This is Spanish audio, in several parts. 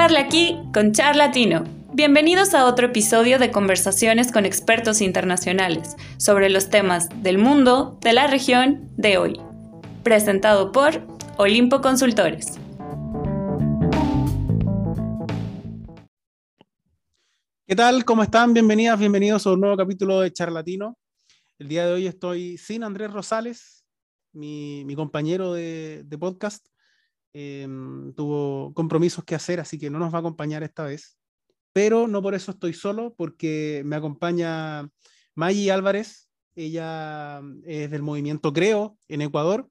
Charla aquí con Charlatino. Bienvenidos a otro episodio de conversaciones con expertos internacionales sobre los temas del mundo, de la región, de hoy. Presentado por Olimpo Consultores. ¿Qué tal? ¿Cómo están? Bienvenidas, bienvenidos a un nuevo capítulo de Charlatino. El día de hoy estoy sin Andrés Rosales, mi, compañero de podcast. Em, tuvo compromisos que hacer, así que no nos va a acompañar esta vez. Pero no por eso estoy solo, porque me acompaña Maggie Álvarez, ella es del movimiento Creo en Ecuador.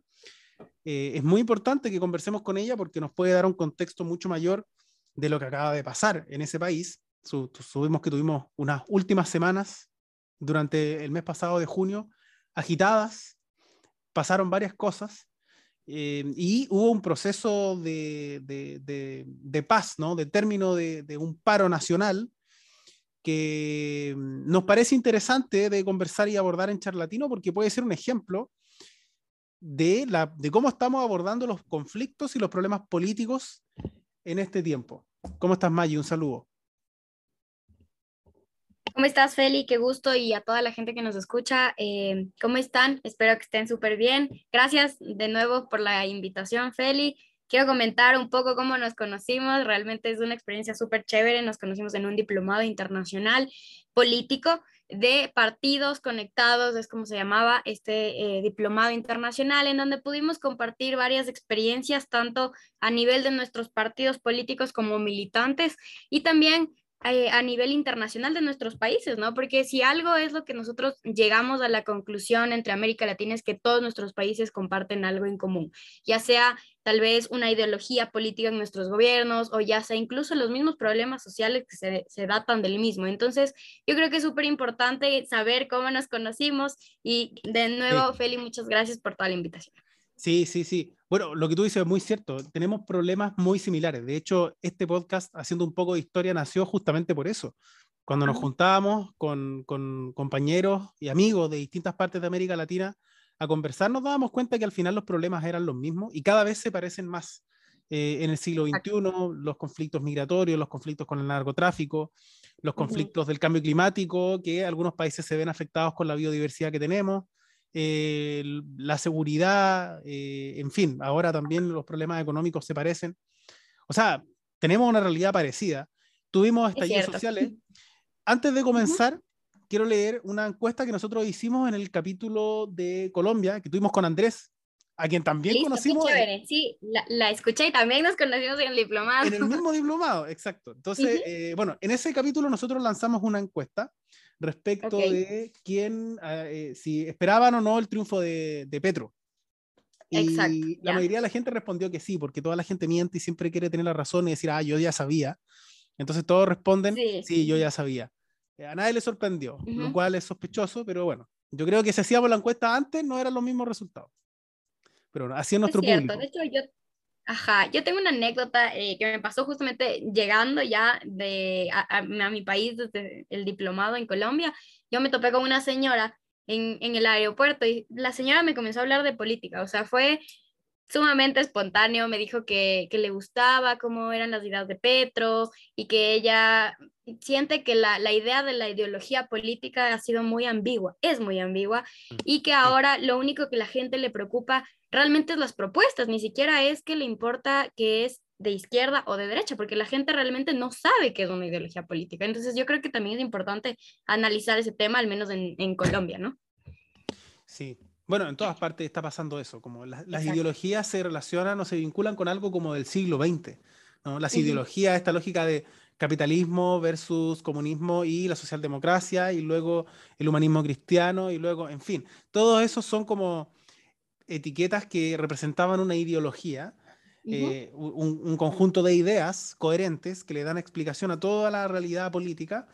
Eh, es muy importante que conversemos con ella porque nos puede dar un contexto mucho mayor de lo que acaba de pasar en ese país. Subimos que tuvimos unas últimas semanas durante el mes pasado de junio agitadas, pasaron varias cosas eh, y hubo un proceso de, de, paz, ¿no? de término de, un paro nacional que mm, nos parece interesante de conversar y abordar en Charlatino porque puede ser un ejemplo de, de cómo estamos abordando los conflictos y los problemas políticos en este tiempo. ¿Cómo estás, Maggie? Un saludo. ¿Cómo estás, Feli? Qué gusto y a toda la gente que nos escucha. Eh, ¿Cómo están? Espero que estén súper bien. Gracias de nuevo por la invitación, Feli. Quiero comentar un poco cómo nos conocimos. Realmente es una experiencia súper chévere. Nos conocimos en un diplomado internacional político de partidos conectados, es como se llamaba este eh, diplomado internacional, en donde pudimos compartir varias experiencias, tanto a nivel de nuestros partidos políticos como militantes, y también eh, a nivel internacional de nuestros países, ¿no? Porque si algo es lo que nosotros llegamos a la conclusión entre América Latina es que todos nuestros países comparten algo en común, ya sea tal vez una ideología política en nuestros gobiernos o ya sea incluso los mismos problemas sociales que se, se datan del mismo. Entonces, yo creo que es súper importante saber cómo nos conocimos y de nuevo, Feli, muchas gracias por toda la invitación. Sí, sí, sí. Bueno, lo que tú dices es muy cierto. Tenemos problemas muy similares. De hecho, este podcast, haciendo un poco de historia, nació justamente por eso. Cuando nos juntábamos con, con compañeros y amigos de distintas partes de América Latina a conversar, nos dábamos cuenta que al final los problemas eran los mismos y cada vez se parecen más. Eh, en el siglo XXI, los conflictos migratorios, los conflictos con el narcotráfico, los conflictos del cambio climático, que algunos países se ven afectados con la biodiversidad que tenemos, eh, la seguridad, eh, en fin, ahora también los problemas económicos se parecen. O sea, tenemos una realidad parecida. Tuvimos estallidos sociales. Antes de comenzar, quiero leer una encuesta que nosotros hicimos en el capítulo de Colombia, que tuvimos con Andrés, a quien también conocimos. Sí, la, escuché y también nos conocimos en el diplomado. En el mismo diplomado, exacto. Entonces, eh, bueno, en ese capítulo nosotros lanzamos una encuesta respecto de quién, ah, eh, si esperaban o no el triunfo de, de Petro. Y la mayoría de la gente respondió que sí, porque toda la gente miente y siempre quiere tener la razón y decir, ah, yo ya sabía. Entonces todos responden, sí, yo ya sabía. A nadie le sorprendió, lo cual es sospechoso, pero bueno, yo creo que si hacíamos la encuesta antes no eran los mismos resultados. Pero así es nuestro cierto. De hecho, yo Ajá, yo tengo una anécdota eh, que me pasó justamente llegando ya de, a, mi país desde el diplomado en Colombia. Yo me topé con una señora en, en, el aeropuerto y la señora me comenzó a hablar de política, o sea, fue sumamente espontáneo, me dijo que, que le gustaba cómo eran las ideas de Petro y que ella siente que la, la, idea de la ideología política ha sido muy ambigua, es muy ambigua, mm, y que ahora lo único que la gente le preocupa realmente es las propuestas, ni siquiera es que le importa que es de izquierda o de derecha, porque la gente realmente no sabe qué es una ideología política. Entonces yo creo que también es importante analizar ese tema, al menos en, en Colombia, ¿no? Sí. Bueno, en todas partes está pasando eso, como las ideologías se relacionan o se vinculan con algo como del siglo XX, ¿no? Las ideologías, esta lógica de capitalismo versus comunismo y la socialdemocracia, y luego el humanismo cristiano, y luego, en fin, todos esos son como etiquetas que representaban una ideología, eh, un, conjunto de ideas coherentes que le dan explicación a toda la realidad política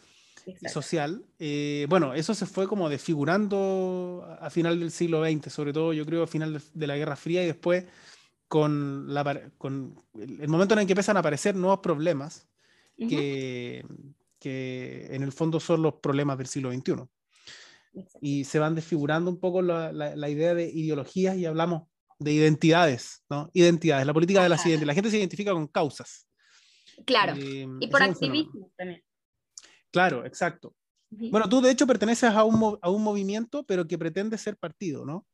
y social. Eh, bueno, eso se fue como desfigurando a final del siglo XX, sobre todo yo creo a final de, la Guerra Fría y después con, la, con el momento en el que empiezan a aparecer nuevos problemas que, que en el fondo son los problemas del siglo XXI y se van desfigurando un poco la, la, idea de ideologías y hablamos de identidades, ¿no? Identidades, la política de las identidades. La gente se identifica con causas. Claro, eh, y por activismo también. Claro, exacto. Bueno, tú de hecho perteneces a un, a un movimiento, pero que pretende ser partido, ¿no?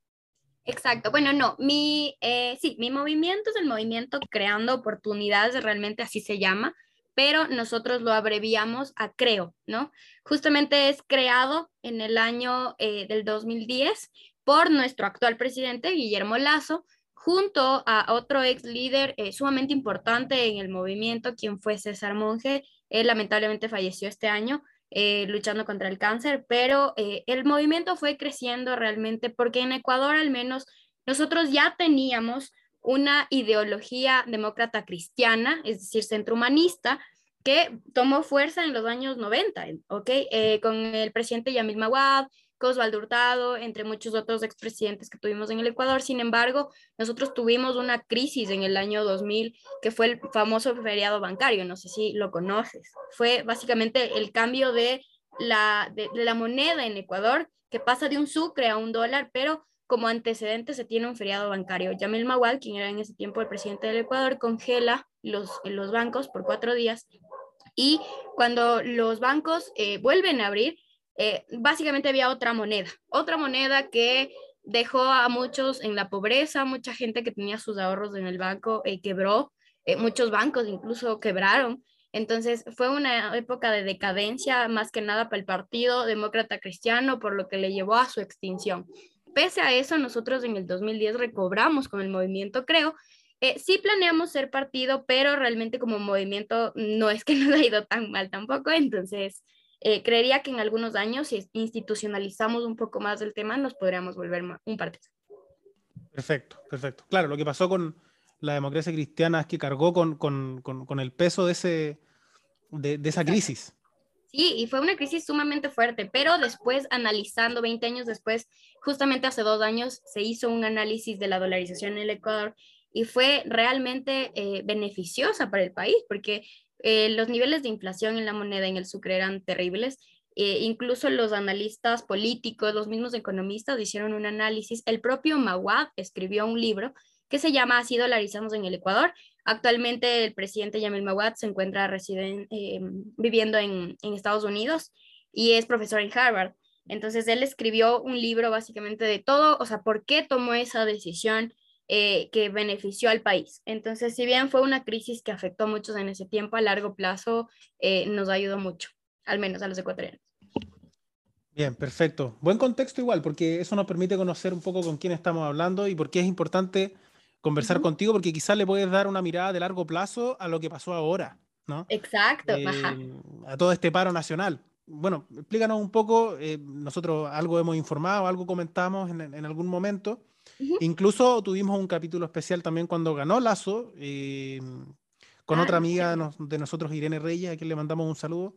Exacto. Bueno, no, mi, eh, sí, mi movimiento es el movimiento Creando Oportunidades, realmente así se llama, pero nosotros lo abreviamos a Creo, ¿no? Justamente es creado en el año eh, del 2010 por nuestro actual presidente, Guillermo Lazo, junto a otro ex líder eh, sumamente importante en el movimiento, quien fue César Monge. Él lamentablemente falleció este año, eh, luchando contra el cáncer, pero eh, el movimiento fue creciendo realmente porque en Ecuador al menos nosotros ya teníamos una ideología demócrata cristiana, es decir, centrohumanista, que tomó fuerza en los años 90, ¿ok? Eh, con el presidente Yamil Mawad, Osvaldo Hurtado, entre muchos otros expresidentes que tuvimos en el Ecuador. Sin embargo, nosotros tuvimos una crisis en el año 2000 que fue el famoso feriado bancario, no sé si lo conoces. Fue básicamente el cambio de la, de, la moneda en Ecuador, que pasa de un sucre a un dólar, pero como antecedente se tiene un feriado bancario. Yamil Mawal, quien era en ese tiempo el presidente del Ecuador, congela los, los bancos por cuatro días y cuando los bancos eh, vuelven a abrir, eh, básicamente había otra moneda, otra moneda que dejó a muchos en la pobreza, mucha gente que tenía sus ahorros en el banco eh, quebró, eh, muchos bancos incluso quebraron. Entonces fue una época de decadencia más que nada para el Partido Demócrata Cristiano, por lo que le llevó a su extinción. Pese a eso, nosotros en el 2010 recobramos con el movimiento, creo. sí planeamos ser partido, pero realmente como movimiento no es que nos ha ido tan mal tampoco. Entonces, eh, creería que en algunos años, si institucionalizamos un poco más el tema, nos podríamos volver un partido. Perfecto, perfecto. Claro, lo que pasó con la democracia cristiana es que cargó con, con, con, el peso de, ese, de, de esa crisis. Sí, y fue una crisis sumamente fuerte, pero después, analizando 20 años después, justamente hace dos años, se hizo un análisis de la dolarización en el Ecuador y fue realmente eh, beneficiosa para el país, porque eh, los niveles de inflación en la moneda en el sucre eran terribles. Eh, incluso los analistas políticos, los mismos economistas hicieron un análisis. El propio Mawad escribió un libro que se llama Así dolarizamos en el Ecuador. Actualmente el presidente Yamil Mawad se encuentra eh, viviendo en, en Estados Unidos y es profesor en Harvard. Entonces él escribió un libro básicamente de todo, o sea, por qué tomó esa decisión, eh, que benefició al país. Entonces, si bien fue una crisis que afectó a muchos en ese tiempo, a largo plazo eh, nos ayudó mucho, al menos a los ecuatorianos. Bien, perfecto. Buen contexto igual, porque eso nos permite conocer un poco con quién estamos hablando y por qué es importante conversar contigo, porque quizás le puedes dar una mirada de largo plazo a lo que pasó ahora, ¿no? Exacto, eh, a todo este paro nacional. Bueno, explícanos un poco, nosotros algo hemos informado, algo comentamos en, en algún momento, Incluso tuvimos un capítulo especial también cuando ganó Lazo, eh, con otra ah, amiga de, nosotros, Irene Reyes, a quien le mandamos un saludo,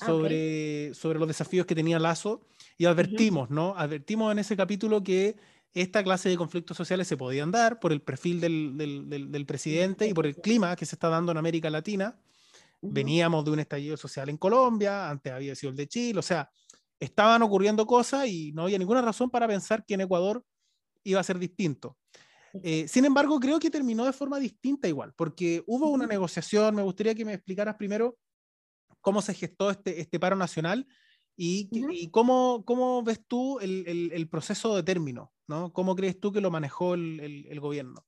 ah, sobre, sobre los desafíos que tenía Lazo. Y advertimos, ¿no? Advertimos en ese capítulo que esta clase de conflictos sociales se podían dar por el perfil del, del, del, presidente y por el clima que se está dando en América Latina. Veníamos de un estallido social en Colombia, antes había sido el de Chile, o sea, estaban ocurriendo cosas y no había ninguna razón para pensar que en Ecuador iba a ser distinto. Eh, sin embargo, creo que terminó de forma distinta igual, porque hubo una negociación, me gustaría que me explicaras primero cómo se gestó este, este paro nacional y, y cómo, cómo, ves tú el, el, el, proceso de término, ¿no? ¿Cómo crees tú que lo manejó el, el gobierno?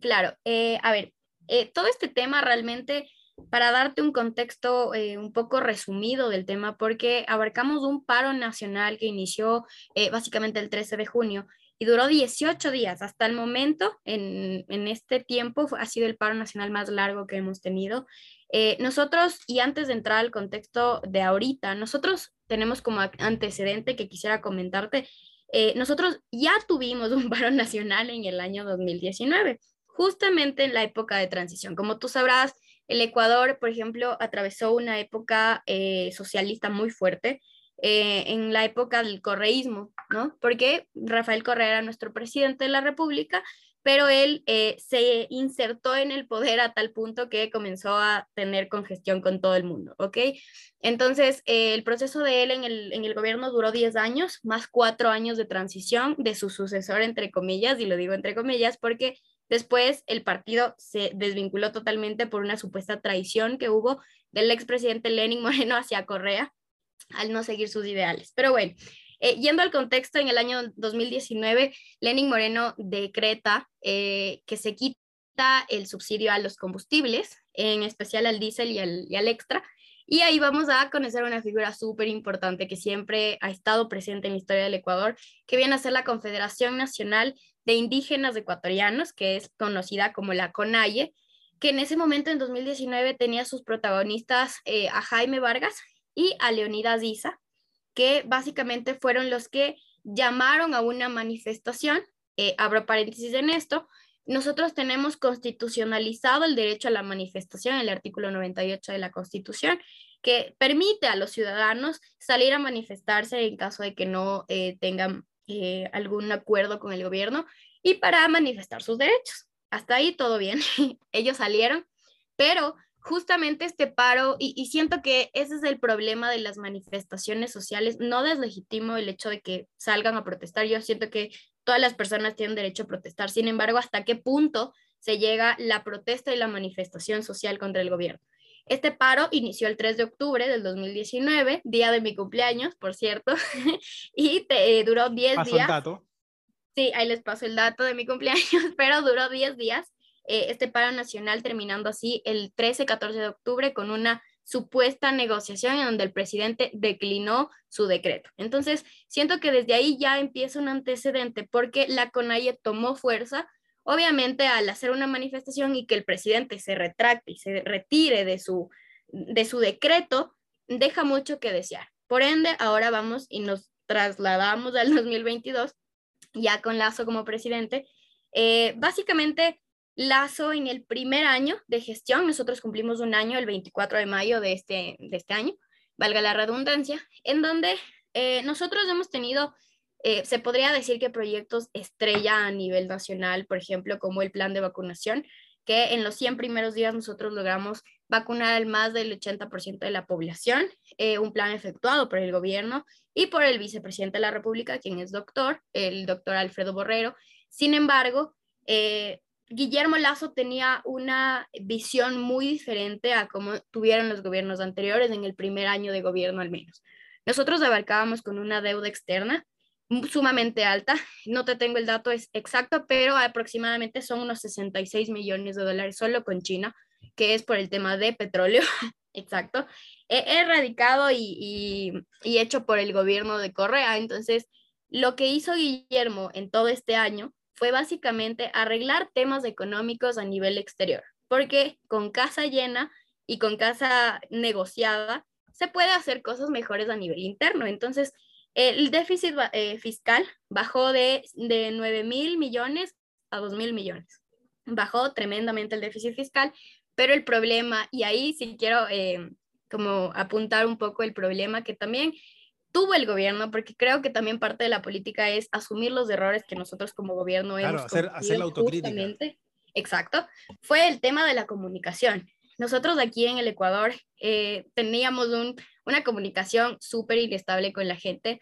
Claro, eh, a ver, eh, todo este tema realmente, para darte un contexto un poco resumido del tema, porque abarcamos un paro nacional que inició básicamente el 13 de junio y duró 18 días. Hasta el momento, en, este tiempo, ha sido el paro nacional más largo que hemos tenido. Eh, nosotros, y antes de entrar al contexto de ahorita, nosotros tenemos como antecedente que quisiera comentarte, eh, nosotros ya tuvimos un paro nacional en el año 2019, justamente en la época de transición. Como tú sabrás, el Ecuador, por ejemplo, atravesó una época eh, socialista muy fuerte eh, en la época del correísmo, ¿no? Porque Rafael Correa era nuestro presidente de la República, pero él eh, se insertó en el poder a tal punto que comenzó a tener congestión con todo el mundo, ¿ok? Entonces, eh, el proceso de él en el, en el gobierno duró 10 años, más 4 años de transición de su sucesor, entre comillas, y lo digo entre comillas, porque Después el partido se desvinculó totalmente por una supuesta traición que hubo del expresidente Lenin Moreno hacia Correa al no seguir sus ideales. Pero bueno, eh, yendo al contexto, en el año 2019, Lenin Moreno decreta eh, que se quita el subsidio a los combustibles, en especial al diésel y al, extra, y ahí vamos a conocer una figura súper importante que siempre ha estado presente en la historia del Ecuador, que viene a ser la Confederación Nacional de Indígenas Ecuatorianos, que es conocida como la CONAIE, que en ese momento, en 2019, tenía sus protagonistas eh, a Jaime Vargas y a Leonidas Isa, que básicamente fueron los que llamaron a una manifestación. Eh, abro paréntesis en esto, nosotros tenemos constitucionalizado el derecho a la manifestación, el artículo 98 de la Constitución, que permite a los ciudadanos salir a manifestarse en caso de que no eh, tengan eh, algún acuerdo con el gobierno y para manifestar sus derechos. Hasta ahí todo bien. Ellos salieron, pero justamente este paro, y, y, siento que ese es el problema de las manifestaciones sociales, no deslegitimo el hecho de que salgan a protestar, yo siento que todas las personas tienen derecho a protestar. Sin embargo, ¿hasta qué punto se llega la protesta y la manifestación social contra el gobierno? Este paro inició el 3 de octubre del 2019, día de mi cumpleaños, por cierto, y te, eh, duró 10 Paso días. el dato. Sí, ahí les paso el dato de mi cumpleaños, pero duró 10 días eh, este paro nacional, terminando así el 13-14 de octubre con una supuesta negociación en donde el presidente declinó su decreto. Entonces, siento que desde ahí ya empieza un antecedente porque la CONAIE tomó fuerza, obviamente al hacer una manifestación y que el presidente se retracte y se retire de su, de su decreto, deja mucho que desear. Por ende, ahora vamos y nos trasladamos al 2022, ya con Lazo como presidente. Eh, básicamente, Lazo en el primer año de gestión, nosotros cumplimos un año el 24 de mayo de este, de este año, valga la redundancia, en donde eh, nosotros hemos tenido, eh, se podría decir que proyectos estrella a nivel nacional, por ejemplo, como el plan de vacunación, que en los 100 primeros días nosotros logramos vacunar al más del 80% de la población, eh, un plan efectuado por el gobierno y por el vicepresidente de la República, quien es doctor, el doctor Alfredo Borrero. Sin embargo, Guillermo Lazo tenía una visión muy diferente a como tuvieron los gobiernos anteriores en el primer año de gobierno al menos. Nosotros abarcábamos con una deuda externa sumamente alta, no te tengo el dato exacto, pero aproximadamente son unos 66 millones de dólares solo con China, que es por el tema de petróleo, exacto, erradicado y, y, y hecho por el gobierno de Correa. Entonces, lo que hizo Guillermo en todo este año fue básicamente arreglar temas económicos a nivel exterior, porque con casa llena y con casa negociada se puede hacer cosas mejores a nivel interno. Entonces, el déficit eh, fiscal bajó de, de 9 mil millones a 2 mil millones. Bajó tremendamente el déficit fiscal, pero el problema, y ahí sí quiero eh, como apuntar un poco el problema que también tuvo el gobierno, porque creo que también parte de la política es asumir los errores que nosotros como gobierno claro, hemos hacer, hacer la autocrítica. Justamente. Exacto, fue el tema de la comunicación. Nosotros aquí en el Ecuador eh, teníamos un, una comunicación súper inestable con la gente.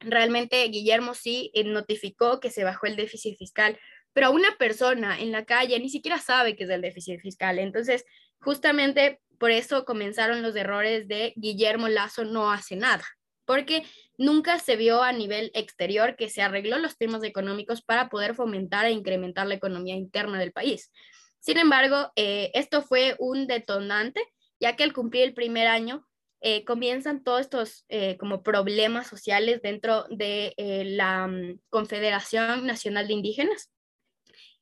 Realmente Guillermo sí eh, notificó que se bajó el déficit fiscal, pero una persona en la calle ni siquiera sabe que es el déficit fiscal. Entonces, justamente por eso comenzaron los errores de Guillermo Lazo no hace nada porque nunca se vio a nivel exterior que se arregló los temas económicos para poder fomentar e incrementar la economía interna del país. Sin embargo, eh, esto fue un detonante, ya que al cumplir el primer año eh, comienzan todos estos eh, como problemas sociales dentro de la um, Confederación Nacional de Indígenas.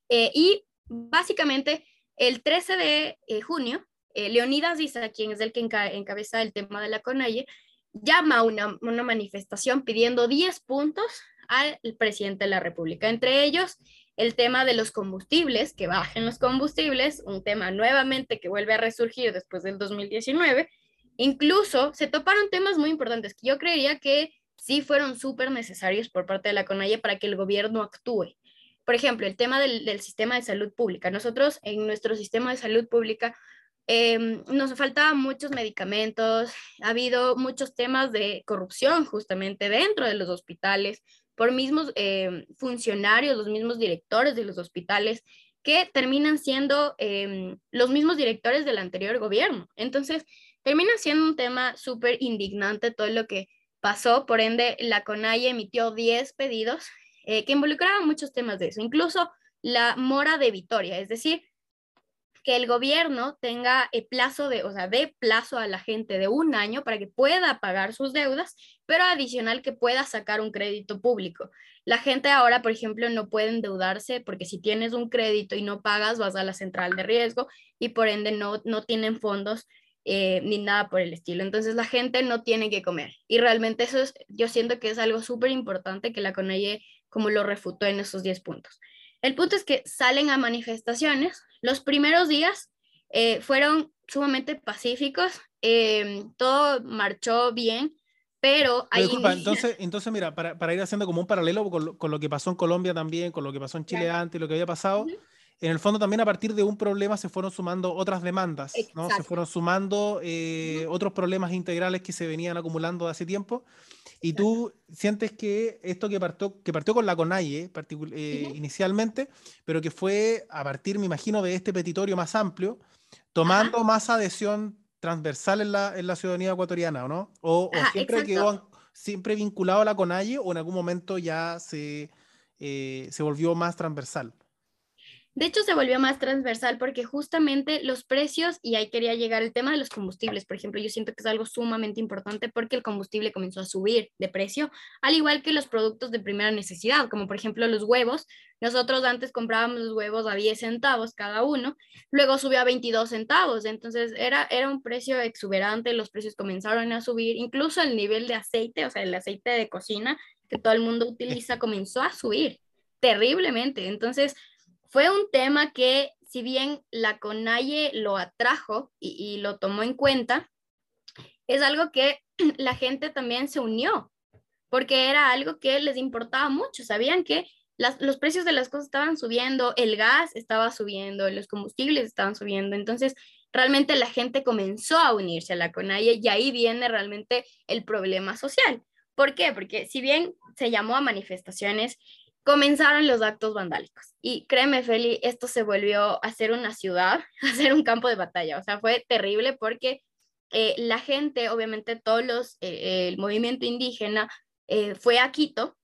y básicamente el 13 de junio, Leonidas Issa, quien es el que enca encabeza el tema de la CONAIE, llama a una, manifestación pidiendo 10 puntos al presidente de la República, entre ellos el tema de los combustibles, que bajen los combustibles, un tema nuevamente que vuelve a resurgir después del 2019. Incluso se toparon temas muy importantes que yo creería que sí fueron súper necesarios por parte de la CONAIE para que el gobierno actúe. Por ejemplo, el tema del sistema de salud pública. Nosotros en nuestro sistema de salud pública eh, nos faltaban muchos medicamentos, ha habido muchos temas de corrupción justamente dentro de los hospitales, por mismos eh, funcionarios, los mismos directores de los hospitales, que terminan siendo em, los mismos directores del anterior gobierno. Entonces, termina siendo un tema súper indignante todo lo que pasó, por ende, la CONAIE emitió 10 pedidos eh, que involucraban muchos temas de eso, incluso la mora de Vitoria, es decir, que el gobierno tenga el plazo de, o sea, de plazo a la gente de un año para que pueda pagar sus deudas, pero adicional que pueda sacar un crédito público. La gente ahora, por ejemplo, no puede endeudarse porque si tienes un crédito y no pagas, vas a la central de riesgo y por ende no, no tienen fondos eh, ni nada por el estilo. Entonces la gente no tiene que comer. Y realmente eso es, yo siento que es algo súper importante que la CONAIE como lo refutó en esos 10 puntos. El punto es que salen a manifestaciones. Los primeros días eh, fueron sumamente pacíficos, eh, todo marchó bien, pero ahí... entonces, entonces, mira, para, para, ir haciendo como un paralelo con lo, con lo, que pasó en Colombia también, con lo que pasó en Chile antes, lo que había pasado, en el fondo también a partir de un problema se fueron sumando otras demandas, ¿no? Se fueron sumando eh, otros problemas integrales que se venían acumulando de hace tiempo. Y tú sientes que esto que partió, que partió con la CONAIE eh, inicialmente, pero que fue a partir, me imagino, de este petitorio más amplio, tomando más adhesión transversal en la, en la ciudadanía ecuatoriana, ¿o no? O, siempre quedó siempre vinculado a la CONAIE o en algún momento ya se, eh, se volvió más transversal. De hecho, se volvió más transversal porque justamente los precios, y ahí quería llegar el tema de los combustibles, por ejemplo, yo siento que es algo sumamente importante porque el combustible comenzó a subir de precio, al igual que los productos de primera necesidad, como por ejemplo los huevos. Nosotros antes comprábamos los huevos a 10 centavos cada uno, luego subió a 22 centavos, entonces era, era un precio exuberante, los precios comenzaron a subir, incluso el nivel de aceite, o sea, el aceite de cocina que todo el mundo utiliza, comenzó a subir terriblemente. Entonces, fue un tema que, si bien la CONAIE lo atrajo y, lo tomó en cuenta, es algo que la gente también se unió, porque era algo que les importaba mucho. Sabían que los precios de las cosas estaban subiendo, el gas estaba subiendo, los combustibles estaban subiendo. Entonces, realmente la gente comenzó a unirse a la CONAIE y ahí viene realmente el problema social. ¿Por qué? Porque si bien se llamó a manifestaciones comenzaron los actos vandálicos. Y créeme, Feli, esto se volvió a ser una ciudad, a ser un campo de batalla. O sea, fue terrible porque eh, la gente, obviamente todos los, eh, el movimiento indígena eh, fue a Quito,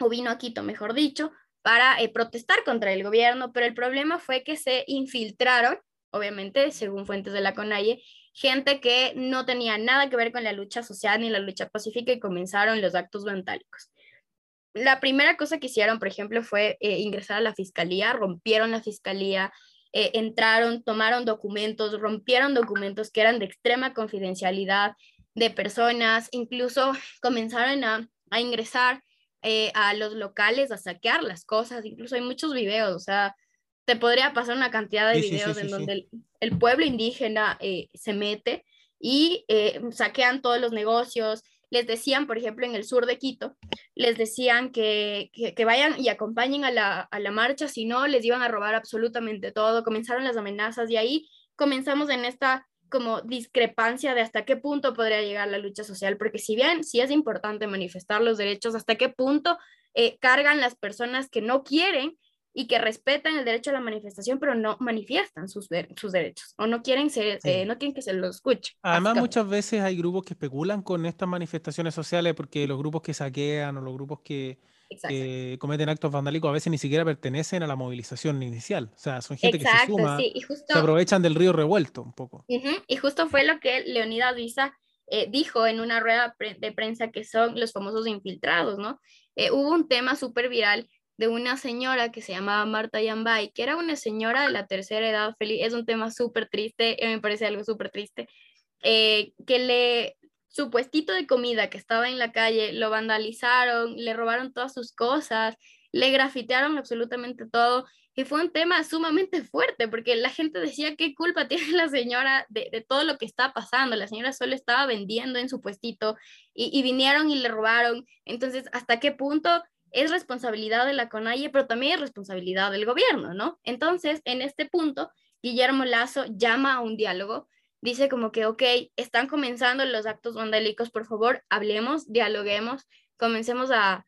o vino a Quito, mejor dicho, para protestar contra el gobierno, pero el problema fue que se infiltraron, obviamente, según fuentes de la CONAIE, gente que no tenía nada que ver con la lucha social ni la lucha pacífica y comenzaron los actos vandálicos la primera cosa que hicieron, por ejemplo, fue eh, ingresar a la fiscalía, rompieron la fiscalía, eh, entraron, tomaron documentos, rompieron documentos que eran de extrema confidencialidad de personas, incluso comenzaron a, ingresar eh, a los locales, a saquear las cosas, incluso hay muchos videos, o sea, te podría pasar una cantidad de videos en donde el, el, pueblo indígena se mete y saquean todos los negocios, les decían, por ejemplo, en el sur de Quito, les decían que, que, vayan y acompañen a la, a la, marcha, si no, les iban a robar absolutamente todo. Comenzaron las amenazas y ahí comenzamos en esta como discrepancia de hasta qué punto podría llegar la lucha social, porque si bien sí es importante manifestar los derechos, hasta qué punto eh, cargan las personas que no quieren y que respetan el derecho a la manifestación, pero no manifiestan sus, sus derechos o no quieren, ser, eh, no quieren que se los escuche. Además, muchas veces hay grupos que especulan con estas manifestaciones sociales porque los grupos que saquean o los grupos que, cometen actos vandálicos a veces ni siquiera pertenecen a la movilización inicial. O sea, son gente que se suma, se aprovechan del río revuelto un poco. Y justo fue lo que Leonidas Visa eh, dijo en una rueda de prensa que son los famosos infiltrados, ¿no? Eh, hubo un tema súper viral de una señora que se llamaba Marta Yambay, que era una señora de la tercera edad, feliz, es un tema súper triste, eh, me parece algo súper triste, eh, que le, su puestito de comida que estaba en la calle, lo vandalizaron, le robaron todas sus cosas, le grafitearon absolutamente todo, y fue un tema sumamente fuerte, porque la gente decía, ¿qué culpa tiene la señora de, de todo lo que está pasando? La señora solo estaba vendiendo en su puestito y, y vinieron y le robaron, entonces, ¿hasta qué punto es responsabilidad de la CONAIE, pero también es responsabilidad del gobierno, ¿no? Entonces, en este punto, Guillermo Lazo llama a un diálogo, dice como que, ok, están comenzando los actos vandálicos, por favor, hablemos, dialoguemos, comencemos a,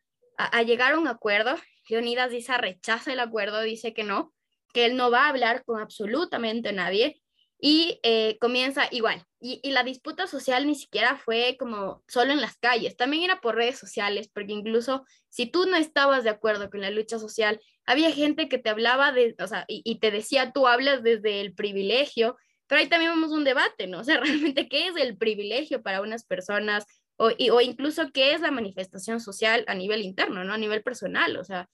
llegar a un acuerdo. Leonidas dice rechaza el acuerdo, dice que no, que él no va a hablar con absolutamente nadie y eh, comienza igual. Y, la disputa social ni siquiera fue como solo en las calles, también era por redes sociales, porque incluso si tú no estabas de acuerdo con la lucha social, había gente que te hablaba de, o sea, y, te decía, tú hablas desde el privilegio, pero ahí también vamos a un debate, ¿no? O sea, realmente, ¿qué es el privilegio para unas personas? O, o incluso, ¿qué es la manifestación social a nivel interno, ¿no? A nivel personal, o sea,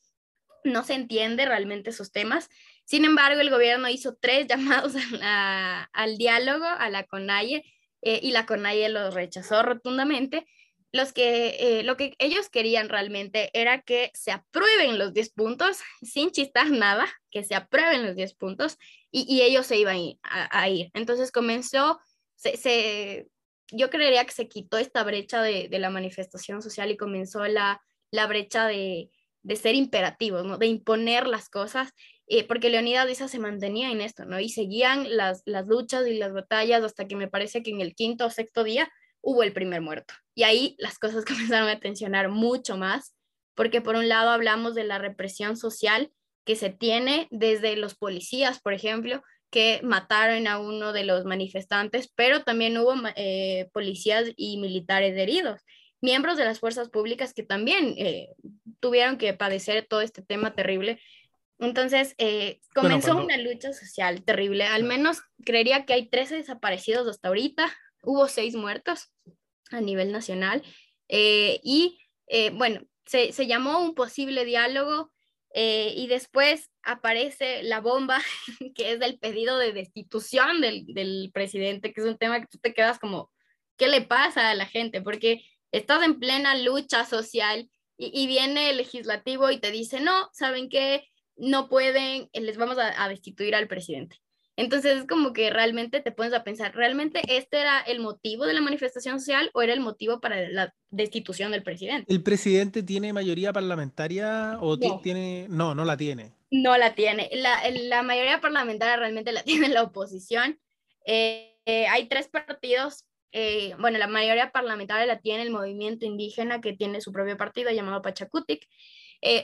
no se entiende realmente esos temas. Sin embargo, el gobierno hizo tres llamados al diálogo, a la CONAIE, eh, y la CONAIE lo rechazó rotundamente. Los que, eh, lo que ellos querían realmente era que se aprueben los 10 puntos, sin chistar nada, que se aprueben los 10 puntos, y, ellos se iban a, ir. Entonces comenzó, yo creería que se quitó esta brecha de, la manifestación social y comenzó la, la brecha de, de ser imperativos, ¿no? de imponer las cosas, eh, porque Leonidas se mantenía en esto, ¿no? Y seguían las, las luchas y las batallas hasta que me parece que en el quinto o sexto día hubo el primer muerto. Y ahí las cosas comenzaron a tensionar mucho más, porque por un lado hablamos de la represión social que se tiene desde los policías, por ejemplo, que mataron a uno de los manifestantes, pero también hubo eh, policías y militares heridos miembros de las fuerzas públicas que también eh, tuvieron que padecer todo este tema terrible. Entonces, eh, comenzó una lucha social terrible. Al menos creería que hay 13 desaparecidos hasta ahorita. Hubo seis muertos a nivel nacional. Eh, y bueno, se, se, llamó un posible diálogo y después aparece la bomba, que es el pedido de destitución del, del presidente, que es un tema que tú te quedas como, ¿qué le pasa a la gente? Porque estás en plena lucha social y, viene el legislativo y te dice, no, ¿saben qué? No pueden, eh, les vamos a, destituir al presidente. Entonces es como que realmente te pones a pensar, ¿realmente este era el motivo de la manifestación social o era el motivo para la destitución del presidente? ¿El presidente tiene mayoría parlamentaria o no. tiene... No, no la tiene. No la tiene. La, la mayoría parlamentaria realmente la tiene la oposición. Eh, eh, hay tres partidos eh, bueno, la mayoría parlamentaria la tiene el movimiento indígena que tiene su propio partido llamado Pachacutic.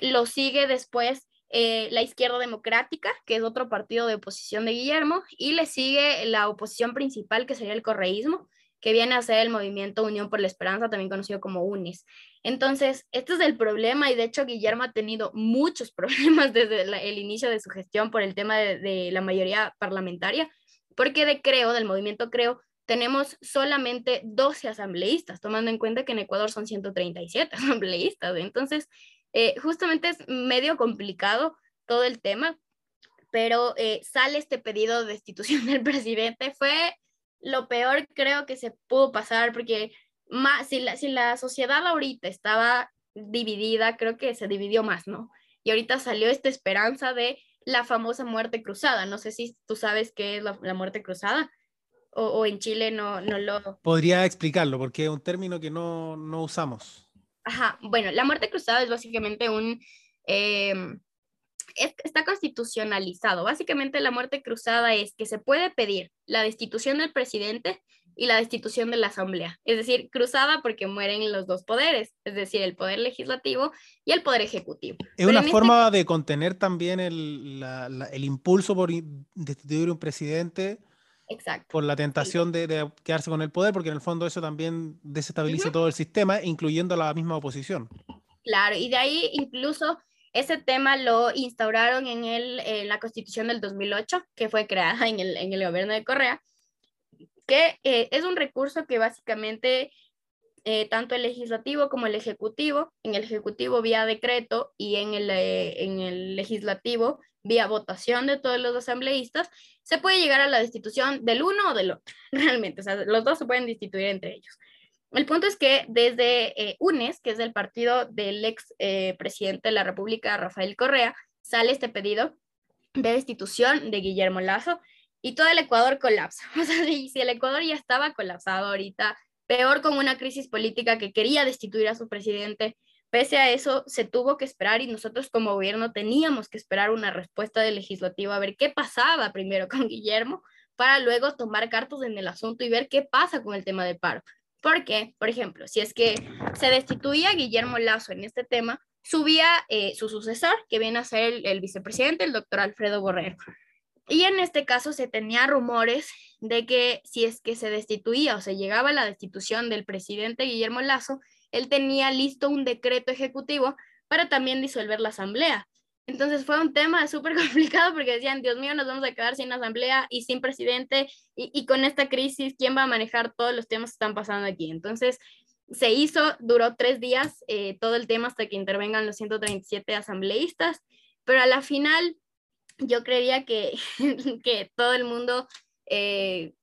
Lo sigue después eh, la izquierda democrática, que es otro partido de oposición de Guillermo, y le sigue la oposición principal, que sería el correísmo, que viene a ser el movimiento Unión por la Esperanza, también conocido como UNIS. Entonces, este es el problema y de hecho Guillermo ha tenido muchos problemas desde el inicio de su gestión por el tema de, de la mayoría parlamentaria, porque de Creo, del movimiento Creo, tenemos solamente 12 asambleístas, tomando en cuenta que en Ecuador son 137 asambleístas. Entonces, eh, justamente es medio complicado todo el tema, pero eh, sale este pedido de destitución del presidente. Fue lo peor creo que se pudo pasar, porque más, si, la, si la sociedad ahorita estaba dividida, creo que se dividió más, ¿no? Y ahorita salió esta esperanza de la famosa muerte cruzada. No sé si tú sabes qué es la, muerte cruzada o, en Chile no, no lo... Podría explicarlo, porque es un término que no, no usamos. Ajá, bueno, la muerte cruzada es básicamente un... Em, está constitucionalizado. Básicamente la muerte cruzada es que se puede pedir la destitución del presidente y la destitución de la asamblea. Es decir, cruzada porque mueren los dos poderes, es decir, el poder legislativo y el poder ejecutivo. Es una este forma de contener también el, la, el impulso por destituir un presidente Exacto. Por la tentación de, quedarse con el poder, porque en el fondo eso también desestabiliza todo el sistema, incluyendo la misma oposición. Claro, y de ahí incluso ese tema lo instauraron en, el, la constitución del 2008, que fue creada en el, en el gobierno de Correa, que eh, es un recurso que básicamente eh, tanto el legislativo como el ejecutivo, en el ejecutivo vía decreto y en el, eh, en el legislativo vía votación de todos los asambleístas, se puede llegar a la destitución del uno o del otro, realmente, o sea, los dos se pueden destituir entre ellos. El punto es que desde eh, UNES, que es el partido del ex presidente de la República, Rafael Correa, sale este pedido de destitución de Guillermo Lazo y todo el Ecuador colapsa. O sea, si el Ecuador ya estaba colapsado ahorita, peor con una crisis política que quería destituir a su presidente. Pese a eso, se tuvo que esperar y nosotros como gobierno teníamos que esperar una respuesta del legislativo a ver qué pasaba primero con Guillermo para luego tomar cartas en el asunto y ver qué pasa con el tema de paro. Porque, por ejemplo, si es que se destituía Guillermo Lazo en este tema, subía eh, su sucesor, que viene a ser el, el, vicepresidente, el doctor Alfredo Borrero. Y en este caso se tenía rumores de que si es que se destituía o se llegaba a la destitución del presidente Guillermo Lazo, él tenía listo un decreto ejecutivo para también disolver la asamblea. Entonces fue un tema súper complicado porque decían, Dios mío, nos vamos a quedar sin asamblea y sin presidente y, y, con esta crisis, ¿quién va a manejar todos los temas que están pasando aquí? Entonces se hizo, duró tres días eh, todo el tema hasta que intervengan los 137 asambleístas, pero a la final yo creería que, que todo el mundo eh,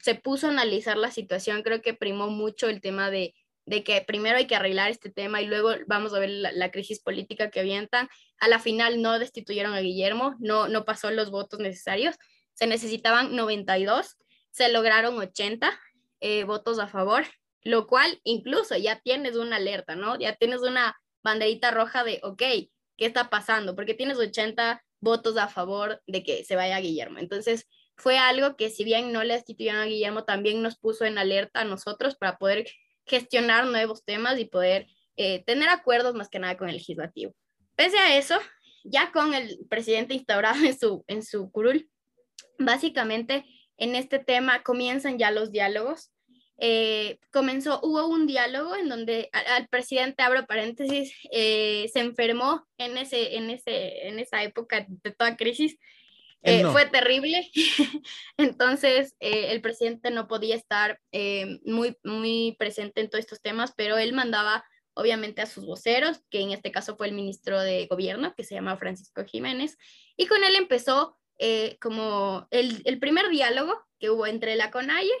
se puso a analizar la situación, creo que primó mucho el tema de, de que primero hay que arreglar este tema y luego vamos a ver la, la, crisis política que avientan. A la final no destituyeron a Guillermo, no, no pasó los votos necesarios, se necesitaban 92, se lograron 80 eh, votos a favor, lo cual incluso ya tienes una alerta, ¿no? Ya tienes una banderita roja de, ok, ¿qué está pasando? Porque tienes 80 votos a favor de que se vaya Guillermo. Entonces, fue algo que si bien no le destituyeron a Guillermo, también nos puso en alerta a nosotros para poder gestionar nuevos temas y poder eh, tener acuerdos más que nada con el legislativo. Pese a eso, ya con el presidente instaurado en su, en su curul, básicamente en este tema comienzan ya los diálogos eh, comenzó, hubo un diálogo en donde al, presidente, abro paréntesis, eh, se enfermó en, ese, en, ese, en esa época de toda crisis. Eh, no. Fue terrible. Entonces, eh, el presidente no podía estar muy, muy presente en todos estos temas, pero él mandaba obviamente a sus voceros, que en este caso fue el ministro de gobierno, que se llama Francisco Jiménez, y con él empezó como el, el primer diálogo que hubo entre la CONAIE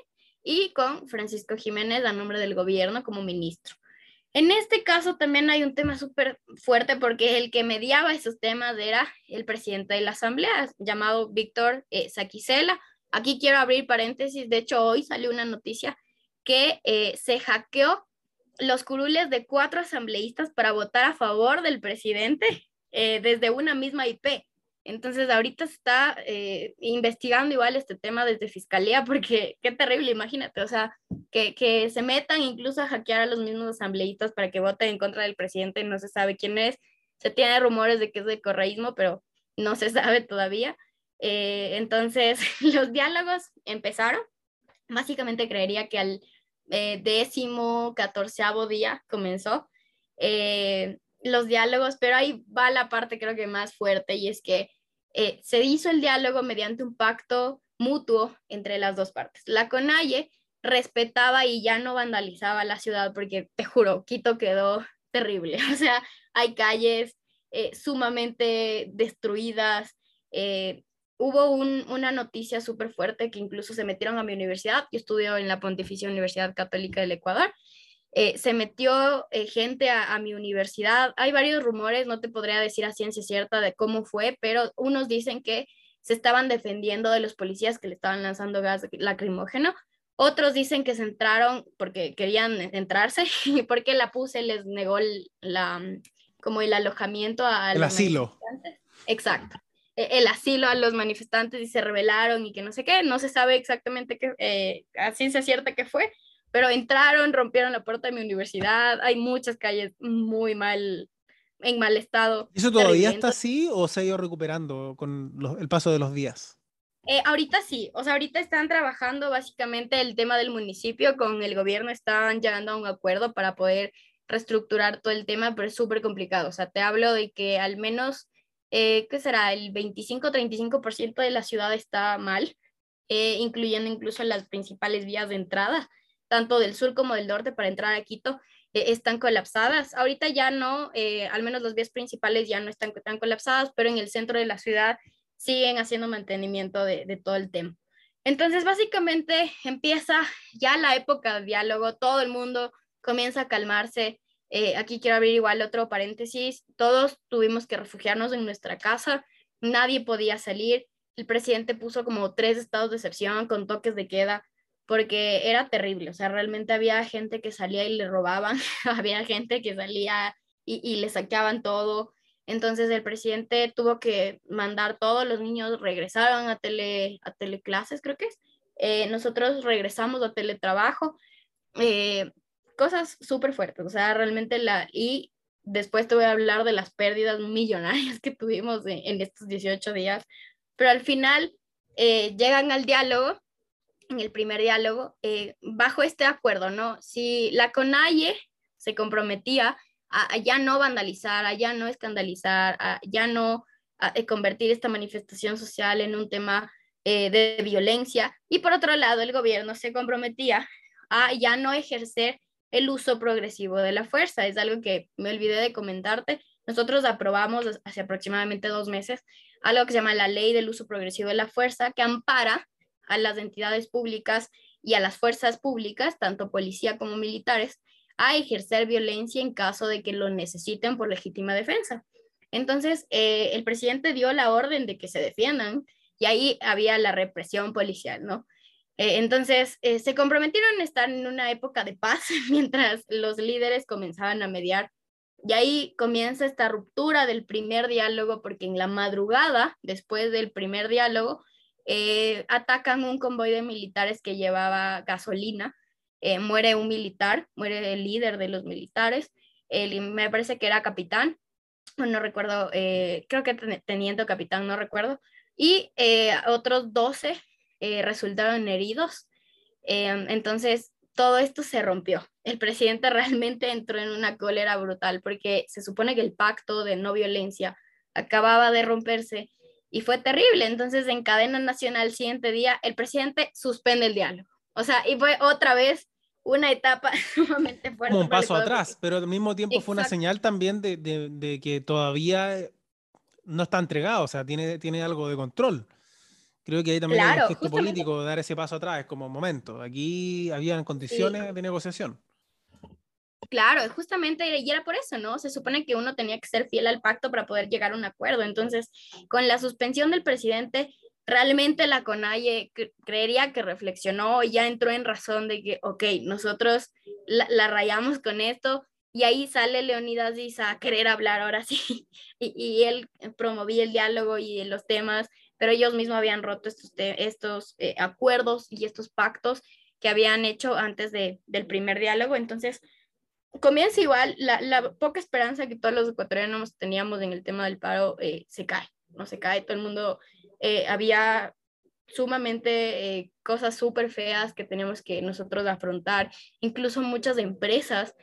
y con Francisco Jiménez a nombre del gobierno como ministro. En este caso también hay un tema súper fuerte porque el que mediaba esos temas era el presidente de la Asamblea, llamado Víctor eh, Saquicela. Aquí quiero abrir paréntesis, de hecho hoy salió una noticia que eh, se hackeó los curules de cuatro asambleístas para votar a favor del presidente eh, desde una misma IP. Entonces, ahorita se está eh, investigando igual este tema desde Fiscalía, porque qué terrible, imagínate, o sea, que, que, se metan incluso a hackear a los mismos asambleístas para que voten en contra del presidente, no se sabe quién es, se tiene rumores de que es de correísmo, pero no se sabe todavía. Eh, entonces, los diálogos empezaron, básicamente creería que al eh, décimo, catorceavo día comenzó eh, los diálogos, pero ahí va la parte creo que más fuerte y es que eh, se hizo el diálogo mediante un pacto mutuo entre las dos partes. La CONAIE respetaba y ya no vandalizaba la ciudad porque, te juro, Quito quedó terrible. O sea, hay calles eh, sumamente destruidas. Eh, hubo un, una noticia súper fuerte que incluso se metieron a mi universidad. Yo estudio en la Pontificia Universidad Católica del Ecuador eh, se metió eh, gente a, a, mi universidad. Hay varios rumores, no te podría decir a ciencia cierta de cómo fue, pero unos dicen que se estaban defendiendo de los policías que le estaban lanzando gas lacrimógeno. Otros dicen que se entraron porque querían entrarse y porque la PUSE les negó el, la, como el alojamiento a el asilo. Exacto. E, el asilo a los manifestantes y se rebelaron y que no sé qué. No se sabe exactamente qué, eh, a ciencia cierta qué fue, pero entraron, rompieron la puerta de mi universidad, hay muchas calles muy mal, en mal estado. ¿Eso todavía está así o se ha ido recuperando con los, el paso de los días? Eh, ahorita sí, o sea, ahorita están trabajando básicamente el tema del municipio, con el gobierno están llegando a un acuerdo para poder reestructurar todo el tema, pero es súper complicado, o sea, te hablo de que al menos, eh, ¿qué será? El 25-35% de la ciudad está mal, eh, incluyendo incluso las principales vías de entrada tanto del sur como del norte para entrar a Quito, eh, están colapsadas. Ahorita ya no, eh, al menos las vías principales ya no están tan colapsadas, pero en el centro de la ciudad siguen haciendo mantenimiento de, todo el tema. Entonces, básicamente empieza ya la época de diálogo, todo el mundo comienza a calmarse. Eh, aquí quiero abrir igual otro paréntesis. Todos tuvimos que refugiarnos en nuestra casa, nadie podía salir. El presidente puso como tres estados de excepción con toques de queda porque era terrible, o sea, realmente había gente que salía y le robaban, había gente que salía y, y, le saqueaban todo. Entonces el presidente tuvo que mandar todos los niños, regresaron a, tele, a teleclases, creo que es. Eh, nosotros regresamos a teletrabajo, eh, cosas súper fuertes, o sea, realmente la... Y después te voy a hablar de las pérdidas millonarias que tuvimos en, estos 18 días, pero al final eh, llegan al diálogo, en el primer diálogo, eh, bajo este acuerdo, ¿no? Si la CONAIE se comprometía a, ya no vandalizar, a ya no escandalizar, a ya no convertir esta manifestación social en un tema eh, de violencia, y por otro lado, el gobierno se comprometía a ya no ejercer el uso progresivo de la fuerza. Es algo que me olvidé de comentarte. Nosotros aprobamos hace aproximadamente dos meses algo que se llama la Ley del Uso Progresivo de la Fuerza, que ampara a las entidades públicas y a las fuerzas públicas, tanto policía como militares, a ejercer violencia en caso de que lo necesiten por legítima defensa. Entonces, eh, el presidente dio la orden de que se defiendan y ahí había la represión policial, ¿no? Eh, entonces, eh, se comprometieron a estar en una época de paz mientras los líderes comenzaban a mediar. Y ahí comienza esta ruptura del primer diálogo, porque en la madrugada, después del primer diálogo, eh, atacan un convoy de militares que llevaba gasolina. muere un militar, muere el líder de los militares. me parece que era capitán, no recuerdo, creo que teniendo capitán, no recuerdo. Y otros 12 eh, resultaron heridos. Em, entonces, todo esto se rompió. El presidente realmente entró en una cólera brutal porque se supone que el pacto de no violencia acababa de romperse y fue terrible. Entonces, en cadena nacional, siguiente día, el presidente suspende el diálogo. O sea, y fue otra vez una etapa sumamente fuerte. Como un paso atrás, pero al mismo tiempo fue una señal también de, de, que todavía no está entregado, o sea, tiene, tiene algo de control. Creo que ahí también hay un gesto político dar ese paso atrás, es como momento. Aquí habían condiciones de negociación. Claro, justamente, y era por eso, ¿no? Se supone que uno tenía que ser fiel al pacto para poder llegar a un acuerdo. Entonces, con la suspensión del presidente, realmente la CONAIE creería que reflexionó y ya entró en razón de que, ok, nosotros la, rayamos con esto, y ahí sale Leonidas Diza a querer hablar ahora sí, y, y él promovía el diálogo y los temas pero ellos mismos habían roto estos, estos eh, acuerdos y estos pactos que habían hecho antes de, del primer diálogo. Entonces, comienza igual, la, la, poca esperanza que todos los ecuatorianos teníamos en el tema del paro eh, se cae, no se cae, todo el mundo eh, había sumamente cosas súper feas que tenemos que nosotros afrontar, incluso muchas empresas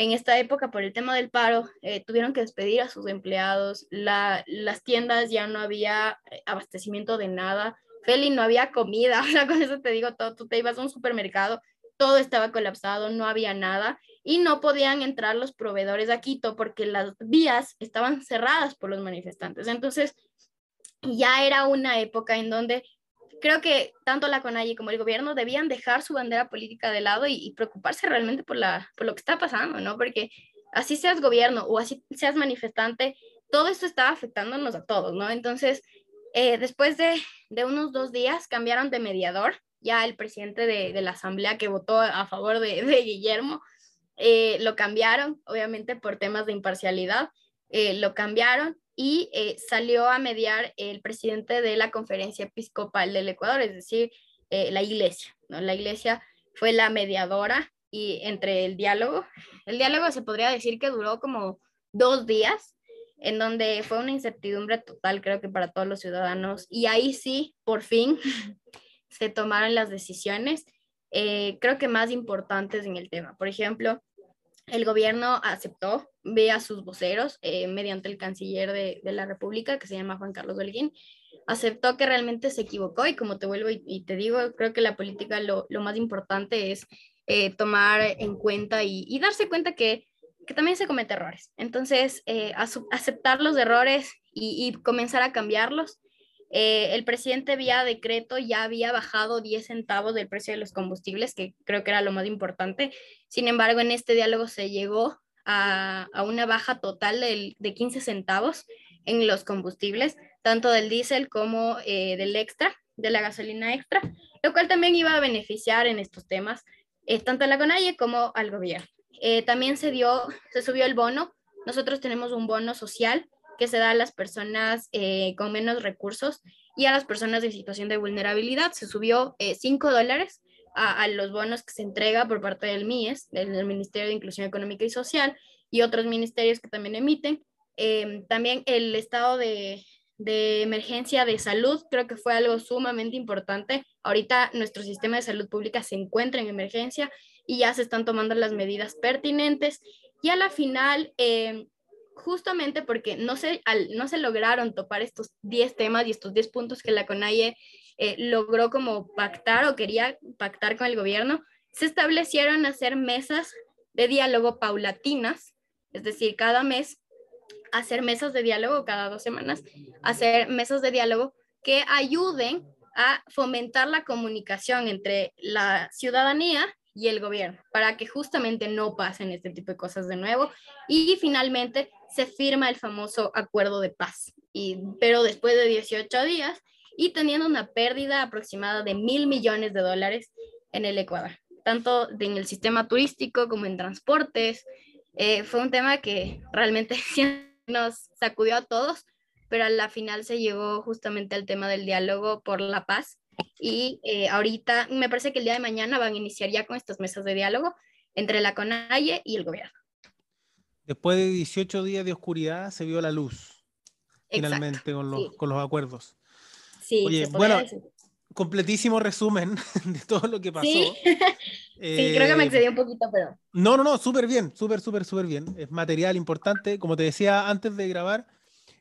en esta época por el tema del paro eh, tuvieron que despedir a sus empleados, las tiendas ya no había eh, abastecimiento de nada, Feli no había comida, o sea, con eso te digo todo, tú te ibas a un supermercado, todo estaba colapsado, no había nada y no podían entrar los proveedores a Quito porque las vías estaban cerradas por los manifestantes. Entonces, ya era una época en donde creo que tanto la CONAIE como el gobierno debían dejar su bandera política de lado y, preocuparse realmente por, la, por lo que está pasando, ¿no? Porque así seas gobierno o así seas manifestante, todo esto estaba afectándonos a todos, ¿no? Entonces, eh, después de, de, unos dos días cambiaron de mediador, ya el presidente de, la asamblea que votó a favor de Guillermo, eh, lo cambiaron, obviamente por temas de imparcialidad, eh, lo cambiaron y eh, salió a mediar el presidente de la conferencia episcopal del Ecuador, es decir, eh, la iglesia. ¿no? La iglesia fue la mediadora y entre el diálogo, el diálogo se podría decir que duró como dos días, en donde fue una incertidumbre total, creo que para todos los ciudadanos, y ahí sí, por fin, se tomaron las decisiones, eh, creo que más importantes en el tema. Por ejemplo, el gobierno aceptó, ve a sus voceros eh, mediante el canciller de, la República, que se llama Juan Carlos Holguín, aceptó que realmente se equivocó y como te vuelvo y, te digo, creo que la política lo, más importante es eh, tomar en cuenta y, darse cuenta que, también se cometen errores. Entonces, eh, aceptar los errores y, y comenzar a cambiarlos eh, el presidente vía decreto ya había bajado 10 centavos del precio de los combustibles, que creo que era lo más importante. Sin embargo, en este diálogo se llegó a, una baja total de 15 centavos en los combustibles, tanto del diésel como eh, del extra, de la gasolina extra, lo cual también iba a beneficiar en estos temas eh, tanto a la CONAIE como al gobierno. también se dio, se subió el bono. Nosotros tenemos un bono social que se da a las personas eh, con menos recursos y a las personas en situación de vulnerabilidad. Se subió 5 eh, dólares a, los bonos que se entrega por parte del MIES, del, Ministerio de Inclusión Económica y Social, y otros ministerios que también emiten. Em, también el estado de, de emergencia de salud creo que fue algo sumamente importante. Ahorita nuestro sistema de salud pública se encuentra en emergencia y ya se están tomando las medidas pertinentes. Y a la final, em, justamente porque no se, no se lograron topar estos 10 temas y estos 10 puntos que la CONAIE eh, logró como pactar o quería pactar con el gobierno, se establecieron hacer mesas de diálogo paulatinas, es decir, cada mes hacer mesas de diálogo, cada dos semanas, hacer mesas de diálogo que ayuden a fomentar la comunicación entre la ciudadanía y el gobierno para que justamente no pasen este tipo de cosas de nuevo. Y finalmente se firma el famoso acuerdo de paz y pero después de 18 días y teniendo una pérdida aproximada de mil millones de dólares en el Ecuador tanto en el sistema turístico como en transportes. Eh, fue un tema que realmente nos sacudió a todos pero a la final se llegó justamente al tema del diálogo por la paz y eh, ahorita me parece que el día de mañana van a iniciar ya con estas mesas de diálogo entre la CONAIE y el gobierno. Después de 18 días de oscuridad se vio la luz, finalmente, con los, con los acuerdos. Sí, Oye, bueno, completísimo resumen de todo lo que pasó. Sí, sí creo que me eh, excedí un poquito, pero... No, no, no, súper bien, súper, súper, súper bien. Es material importante. Como te decía antes de grabar,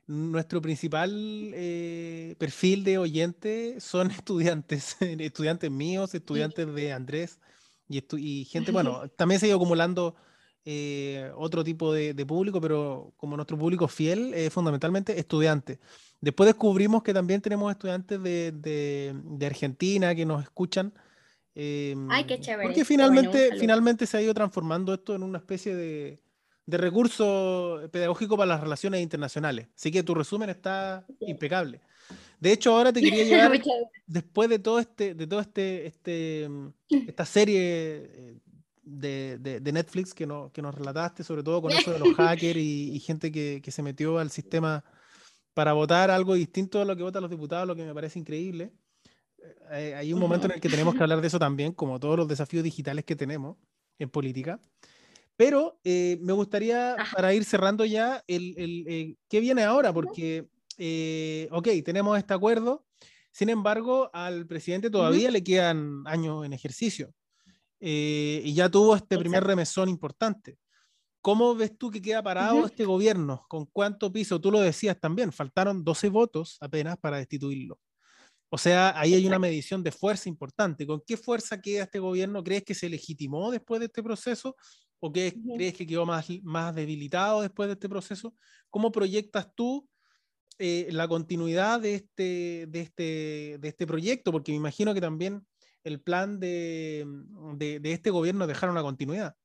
nuestro principal eh, perfil de oyente son estudiantes, estudiantes míos, estudiantes de Andrés y, gente, bueno, también se ha ido acumulando eh, otro tipo de, público, pero como nuestro público fiel, es fundamentalmente estudiantes. Después descubrimos que también tenemos estudiantes de, Argentina que nos escuchan. Ay, qué chévere. Porque finalmente, finalmente se ha ido transformando esto en una especie de, de recurso pedagógico para las relaciones internacionales. Así que tu resumen está impecable. De hecho, ahora te quería llevar, después de todo este, de todo este, este esta serie eh, de, de, Netflix que, no, que nos relataste, sobre todo con eso de los hackers y, gente que, que, se metió al sistema para votar algo distinto a lo que votan los diputados, lo que me parece increíble. Eh, hay un momento en el que tenemos que hablar de eso también, como todos los desafíos digitales que tenemos en política. Pero eh, me gustaría, para ir cerrando ya, el, el eh, qué viene ahora, porque, eh, ok, tenemos este acuerdo, sin embargo, al presidente todavía le quedan años en ejercicio y ya tuvo este primer remesón importante. ¿Cómo ves tú que queda parado este gobierno? ¿Con cuánto piso? Tú lo decías también, faltaron 12 votos apenas para destituirlo. O sea, ahí hay una medición de fuerza importante. ¿Con qué fuerza queda este gobierno? ¿Crees que se legitimó después de este proceso ¿O qué crees que quedó más, más debilitado después de este proceso? ¿Cómo proyectas tú eh, la continuidad de este, de, este, de este proyecto? Porque me imagino que también el plan de, de, este gobierno es dejar una continuidad.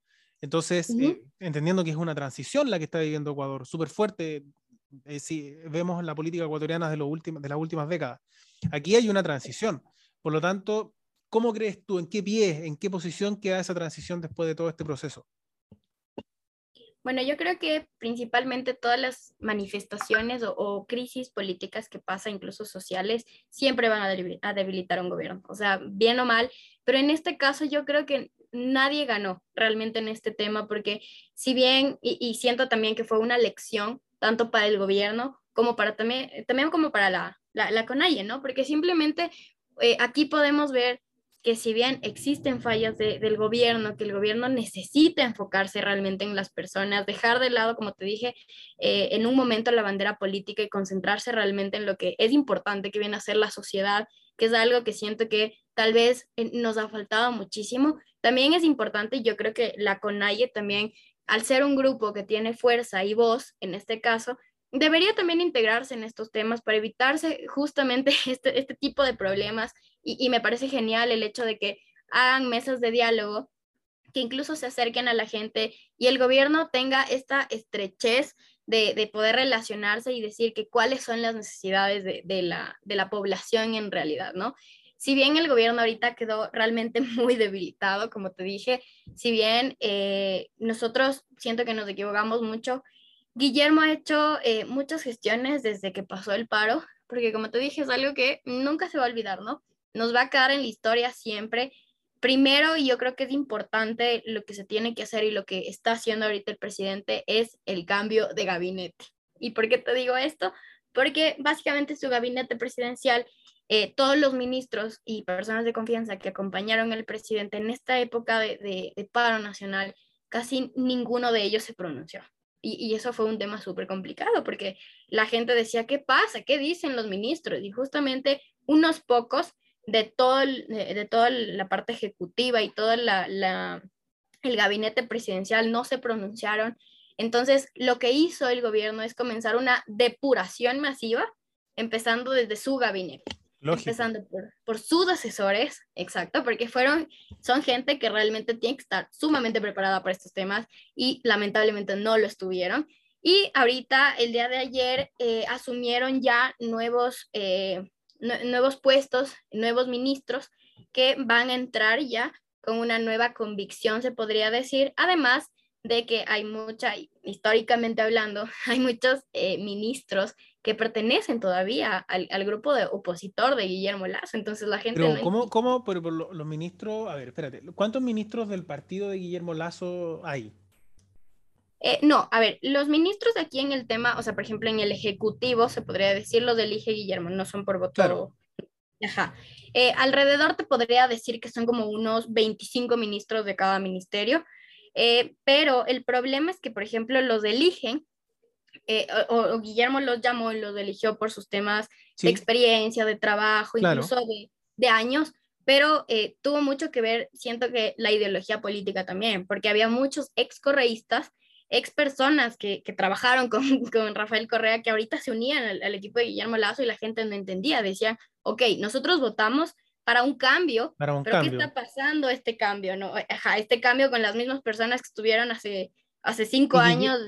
Entonces, eh, entendiendo que es una transición la que está viviendo Ecuador, súper fuerte, eh, si vemos la política ecuatoriana de, los últimos, de las últimas décadas. Aquí hay una transición. Por lo tanto, ¿cómo crees tú, en qué pie, en qué posición queda esa transición después de todo este proceso? Bueno, yo creo que principalmente todas las manifestaciones o, crisis políticas que pasan, incluso sociales, siempre van a, debilitar un gobierno, o sea, bien o mal, pero en este caso yo creo que nadie ganó realmente en este tema, porque si bien, y, siento también que fue una lección, tanto para el gobierno como para también, también como para la, la, la CONAIE, ¿no? Porque simplemente eh, aquí podemos ver que si bien existen fallas del gobierno, que el gobierno necesita enfocarse realmente en las personas, dejar de lado, como te dije, eh, en un momento la bandera política y concentrarse realmente en lo que es importante que viene a ser la sociedad, que es algo que siento que tal vez eh, nos ha faltado muchísimo. También es importante, yo creo que la CONAIE también, al ser un grupo que tiene fuerza y voz, en este caso, debería también integrarse en estos temas para evitarse justamente este, este tipo de problemas y, me parece genial el hecho de que hagan mesas de diálogo que incluso se acerquen a la gente y el gobierno tenga esta estrechez de, poder relacionarse y decir que cuáles son las necesidades de, la, de la población en realidad, ¿no? Si bien el gobierno ahorita quedó realmente muy debilitado, como te dije, si bien eh, nosotros siento que nos equivocamos mucho Guillermo ha hecho eh, muchas gestiones desde que pasó el paro, porque como te dije, es algo que nunca se va a olvidar, ¿no? Nos va a quedar en la historia siempre, primero, y yo creo que es importante lo que se tiene que hacer y lo que está haciendo ahorita el presidente es el cambio de gabinete. ¿Y por qué te digo esto? Porque básicamente su gabinete presidencial, eh, todos los ministros y personas de confianza que acompañaron al presidente en esta época de, paro nacional, casi ninguno de ellos se pronunció. Y, y, eso fue un tema súper complicado porque la gente decía, ¿qué pasa? ¿Qué dicen los ministros? Y justamente unos pocos de, todo de, toda la parte ejecutiva y todo la, la, el gabinete presidencial no se pronunciaron. Entonces, lo que hizo el gobierno es comenzar una depuración masiva, empezando desde su gabinete. Empezando por, por, sus asesores, exacto, porque fueron, son gente que realmente tiene que estar sumamente preparada para estos temas y lamentablemente no lo estuvieron. Y ahorita, el día de ayer, eh, asumieron ya nuevos eh, nuevos puestos, nuevos ministros que van a entrar ya con una nueva convicción, se podría decir, además de que hay mucha, históricamente hablando, hay muchos eh, ministros que pertenecen todavía al, al, grupo de opositor de Guillermo Lazo. Entonces la gente... Pero ¿cómo, cómo pero los ministros, a ver, espérate, ¿cuántos ministros del partido de Guillermo Lazo hay? Eh, no, a ver, los ministros aquí en el tema, o sea, por ejemplo, en el Ejecutivo, se podría decir, los elige Guillermo, no son por voto. Claro. Ajá. Eh, alrededor te podría decir que son como unos 25 ministros de cada ministerio, eh, pero el problema es que, por ejemplo, los eligen, o, Guillermo los llamó y los eligió por sus temas de experiencia, de trabajo, incluso de, de, años, pero tuvo mucho que ver, siento que la ideología política también, porque había muchos ex correístas ex personas que, que trabajaron con, con, Rafael Correa que ahorita se unían al, equipo de Guillermo Lazo y la gente no entendía, decían, ok, nosotros votamos para un cambio, para pero ¿qué está pasando este cambio? No? Ajá, este cambio con las mismas personas que estuvieron hace, hace cinco años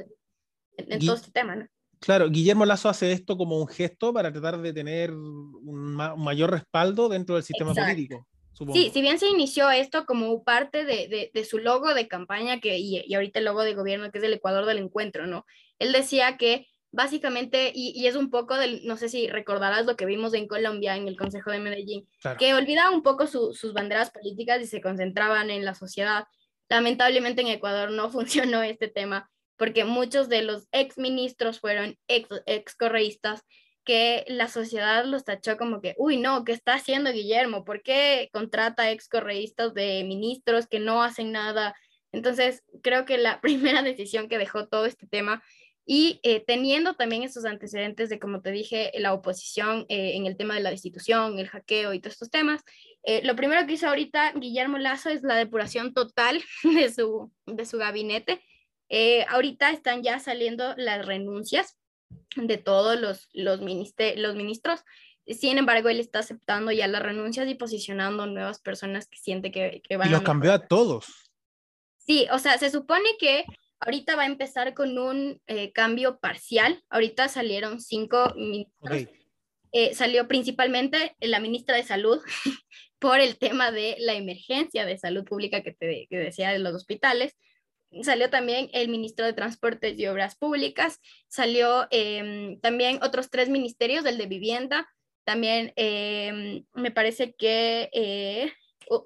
en, todo este tema, ¿no? Claro, Guillermo Lazo hace esto como un gesto para tratar de tener un, mayor respaldo dentro del sistema político. Sí, si bien se inició esto como parte de, de, su logo de campaña que, y, y, ahorita el logo de gobierno, que es el Ecuador del Encuentro, ¿no? Él decía que básicamente, y, y, es un poco del, no sé si recordarás lo que vimos en Colombia, en el Consejo de Medellín, que olvidaba un poco sus banderas políticas y se concentraban en la sociedad. Lamentablemente en Ecuador no funcionó este tema porque muchos de los ex ministros fueron ex, ex correístas que la sociedad los tachó como que, uy, no, ¿qué está haciendo Guillermo? ¿Por qué contrata ex correístas de ministros que no hacen nada? Entonces, creo que la primera decisión que dejó todo este tema y eh, teniendo también esos antecedentes de, como te dije, la oposición eh, en el tema de la destitución, el hackeo y todos estos temas, eh, lo primero que hizo ahorita Guillermo Lazo es la depuración total de su, de su gabinete. ahorita están ya saliendo las renuncias de todos los, los, los ministros. Sin embargo, él está aceptando ya las renuncias y posicionando nuevas personas que siente que, que van y los cambió a todos. Sí, o sea, se supone que ahorita va a empezar con un eh, cambio parcial. Ahorita salieron cinco ministros. Eh, salió principalmente la ministra de Salud por el tema de la emergencia de salud pública que te que decía de los hospitales salió también el ministro de Transportes y Obras Públicas, salió em, también otros tres ministerios, el de Vivienda, también em, me parece que eh,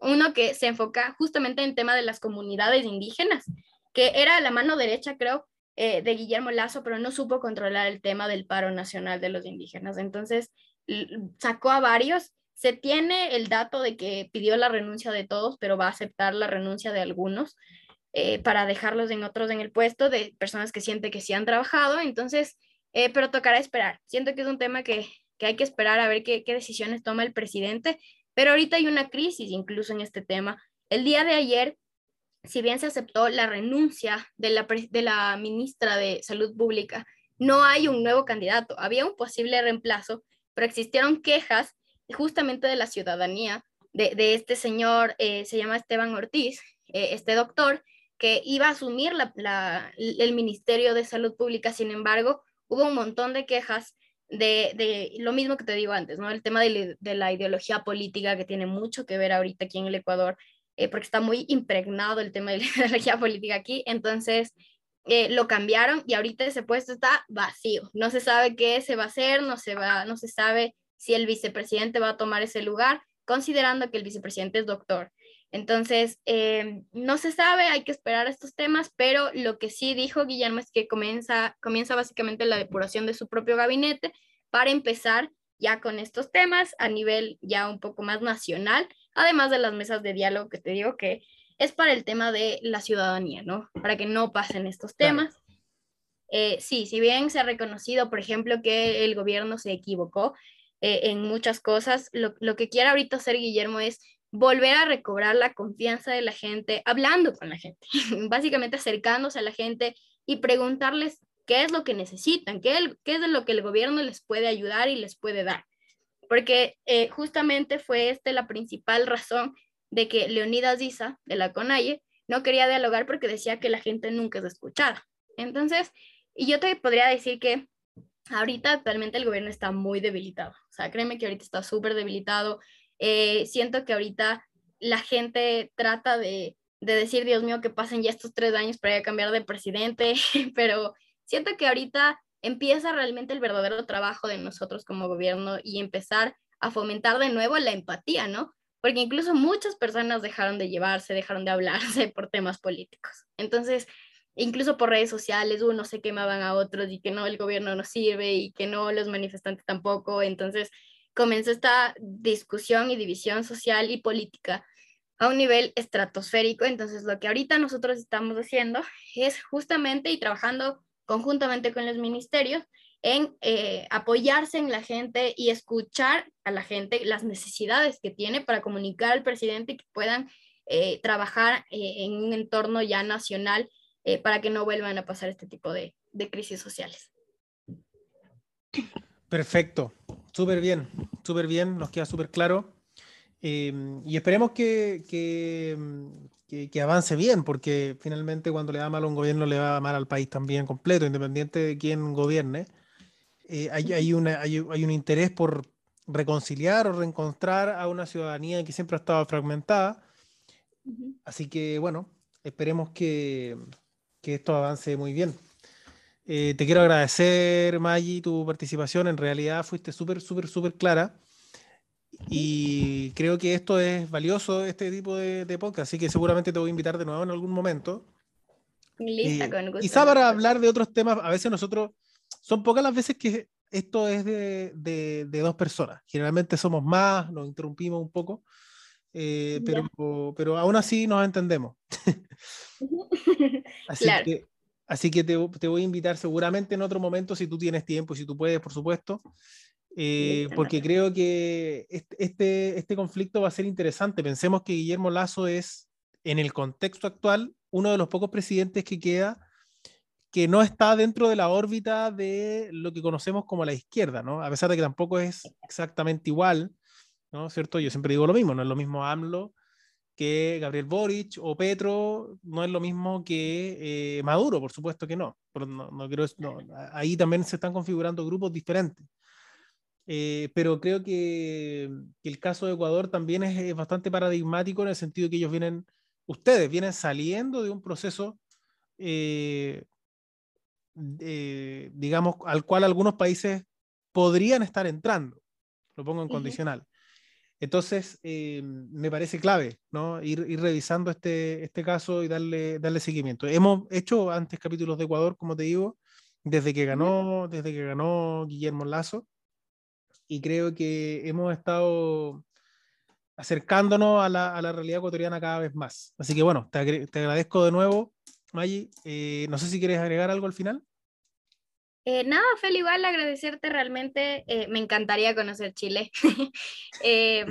uno que se enfoca justamente en tema de las comunidades indígenas, que era la mano derecha, creo, eh, de Guillermo Lazo, pero no supo controlar el tema del paro nacional de los indígenas. Entonces, sacó a varios. Se tiene el dato de que pidió la renuncia de todos, pero va a aceptar la renuncia de algunos. Eh, para dejarlos en otros en el puesto de personas que siente que sí han trabajado. Entonces, eh, pero tocará esperar. Siento que es un tema que, que hay que esperar a ver qué, qué, decisiones toma el presidente, pero ahorita hay una crisis incluso en este tema. El día de ayer, si bien se aceptó la renuncia de la, de la ministra de Salud Pública, no hay un nuevo candidato. Había un posible reemplazo, pero existieron quejas justamente de la ciudadanía de, de este señor, eh, se llama Esteban Ortiz, este doctor, que iba a asumir la, el Ministerio de Salud Pública. Sin embargo, hubo un montón de quejas de, lo mismo que te digo antes, ¿no? El tema de, de, la ideología política que tiene mucho que ver ahorita aquí en el Ecuador, eh, porque está muy impregnado el tema de la ideología política aquí. Entonces, eh, lo cambiaron y ahorita ese puesto está vacío. No se sabe qué se va a hacer, no se, va, no se sabe si el vicepresidente va a tomar ese lugar, considerando que el vicepresidente es doctor. Entonces, eh, no se sabe, hay que esperar estos temas, pero lo que sí dijo Guillermo es que comienza, comienza básicamente la depuración de su propio gabinete para empezar ya con estos temas a nivel ya un poco más nacional, además de las mesas de diálogo que te digo que es para el tema de la ciudadanía, ¿no? Para que no pasen estos temas. Eh, sí, si bien se ha reconocido, por ejemplo, que el gobierno se equivocó eh, en muchas cosas, lo, lo que quiere ahorita hacer Guillermo es volver a recobrar la confianza de la gente, hablando con la gente, básicamente acercándose a la gente y preguntarles qué es lo que necesitan, qué, es lo que el gobierno les puede ayudar y les puede dar. Porque eh, justamente fue esta la principal razón de que Leonidas Diza, de la CONAIE, no quería dialogar porque decía que la gente nunca es escuchada. Entonces, y yo te podría decir que ahorita actualmente el gobierno está muy debilitado. O sea, créeme que ahorita está súper debilitado. Eh, siento que ahorita la gente trata de, de, decir, Dios mío, que pasen ya estos tres años para cambiar de presidente, pero siento que ahorita empieza realmente el verdadero trabajo de nosotros como gobierno y empezar a fomentar de nuevo la empatía, ¿no? Porque incluso muchas personas dejaron de llevarse, dejaron de hablarse por temas políticos. Entonces, incluso por redes sociales, unos se quemaban a otros y que no, el gobierno no sirve y que no, los manifestantes tampoco. Entonces, comenzó esta discusión y división social y política a un nivel estratosférico. Entonces, lo que ahorita nosotros estamos haciendo es justamente y trabajando conjuntamente con los ministerios en eh, apoyarse en la gente y escuchar a la gente las necesidades que tiene para comunicar al presidente que puedan eh, trabajar eh, en un entorno ya nacional para que no vuelvan a pasar este tipo de, de crisis sociales. Perfecto, súper bien, súper bien, nos queda súper claro. y esperemos que, que, que, avance bien, porque finalmente cuando le va mal a un gobierno le va mal al país también completo, independiente de quién gobierne. Eh, hay, hay, una, hay, hay, un interés por reconciliar o reencontrar a una ciudadanía que siempre ha estado fragmentada. Así que bueno, esperemos que, que esto avance muy bien. Eh, te quiero agradecer, Maggi, tu participación. En realidad fuiste súper, súper, súper clara. Y creo que esto es valioso, este tipo de, de, podcast, así que seguramente te voy a invitar de nuevo en algún momento. Lista, eh, con gusto. Quizá para hablar de otros temas, a veces nosotros, son pocas las veces que esto es de, de, de dos personas. Generalmente somos más, nos interrumpimos un poco, eh, pero, pero aún así nos entendemos. así claro. que, así que te, te, voy a invitar seguramente en otro momento, si tú tienes tiempo, si tú puedes, por supuesto. Eh, porque creo que este, este conflicto va a ser interesante. Pensemos que Guillermo Lazo es, en el contexto actual, uno de los pocos presidentes que queda que no está dentro de la órbita de lo que conocemos como la izquierda, ¿no? A pesar de que tampoco es exactamente igual, ¿no? ¿Cierto? Yo siempre digo lo mismo, no es lo mismo AMLO que Gabriel Boric o Petro, no es lo mismo que eh, Maduro, por supuesto que no. Pero no, no creo, no, ahí también se están configurando grupos diferentes. Eh, pero creo que, que, el caso de Ecuador también es, es, bastante paradigmático en el sentido que ellos vienen, ustedes vienen saliendo de un proceso, eh, de, digamos, al cual algunos países podrían estar entrando. Lo pongo en uh -huh. Entonces, eh, me parece clave ¿no? ir, ir, revisando este, este caso y darle, darle seguimiento. Hemos hecho antes capítulos de Ecuador, como te digo, desde que ganó, desde que ganó Guillermo Lazo y creo que hemos estado acercándonos a la, a la, realidad ecuatoriana cada vez más. Así que bueno, te, te agradezco de nuevo, Maggi. Eh, no sé si quieres agregar algo al final. Eh, nada, Fel, igual agradecerte realmente. Eh, me encantaría conocer Chile. Eh,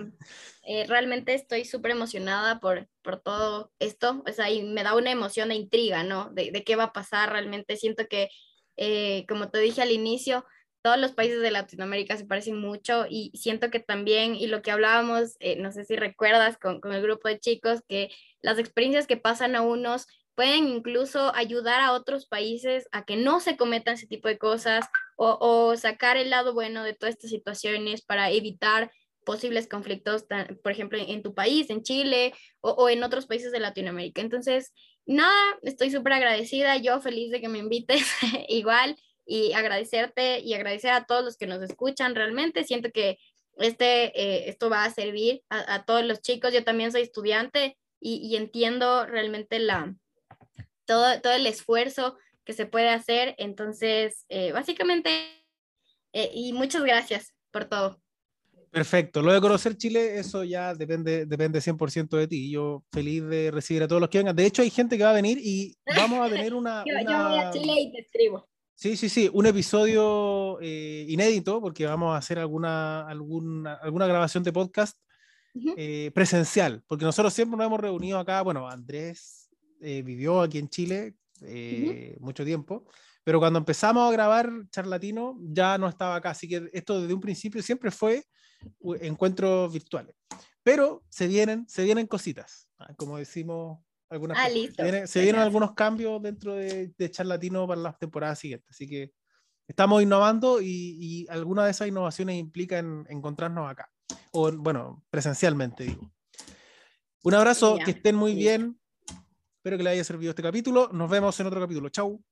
eh, realmente estoy súper emocionada por, por todo esto. O sea, y me da una emoción de intriga, ¿no? De, de qué va a pasar realmente. Siento que, como te dije al inicio, todos los países de Latinoamérica se parecen mucho y siento que también, y lo que hablábamos, eh, no sé si recuerdas con, con, el grupo de chicos, que las experiencias que pasan a unos pueden incluso ayudar a otros países a que no se cometan ese tipo de cosas o, o sacar el lado bueno de todas estas situaciones para evitar posibles conflictos, por ejemplo, en tu país, en Chile o, o en otros países de Latinoamérica. Entonces, nada, estoy súper agradecida, yo feliz de que me invites igual y agradecerte y agradecer a todos los que nos escuchan. Realmente siento que este, eh, esto va a servir a, a, todos los chicos. Yo también soy estudiante y, entiendo realmente la, todo, todo el esfuerzo que se puede hacer. Entonces, eh, básicamente, eh, y muchas gracias por todo. Perfecto. Lo de conocer Chile, eso ya depende, depende 100% de ti. Yo feliz de recibir a todos los que vengan. De hecho, hay gente que va a venir y vamos a tener una... yo, voy a Chile y te escribo. Sí, sí, sí, un episodio eh, inédito porque vamos a hacer alguna, alguna, alguna grabación de podcast eh, presencial, porque nosotros siempre nos hemos reunido acá, bueno, Andrés eh, vivió aquí en Chile mucho tiempo, pero cuando empezamos a grabar Charlatino ya no estaba acá, así que esto desde un principio siempre fue encuentros virtuales. Pero se vienen, se vienen cositas, ah, como decimos algunas ah, Se, vienen, algunos cambios dentro de, de Charlatino para las temporadas siguientes, así que estamos innovando y, alguna de esas innovaciones implica en encontrarnos acá, o bueno, presencialmente digo. Un abrazo, que estén muy bien. Espero que les haya servido este capítulo. Nos vemos en otro capítulo. Chau.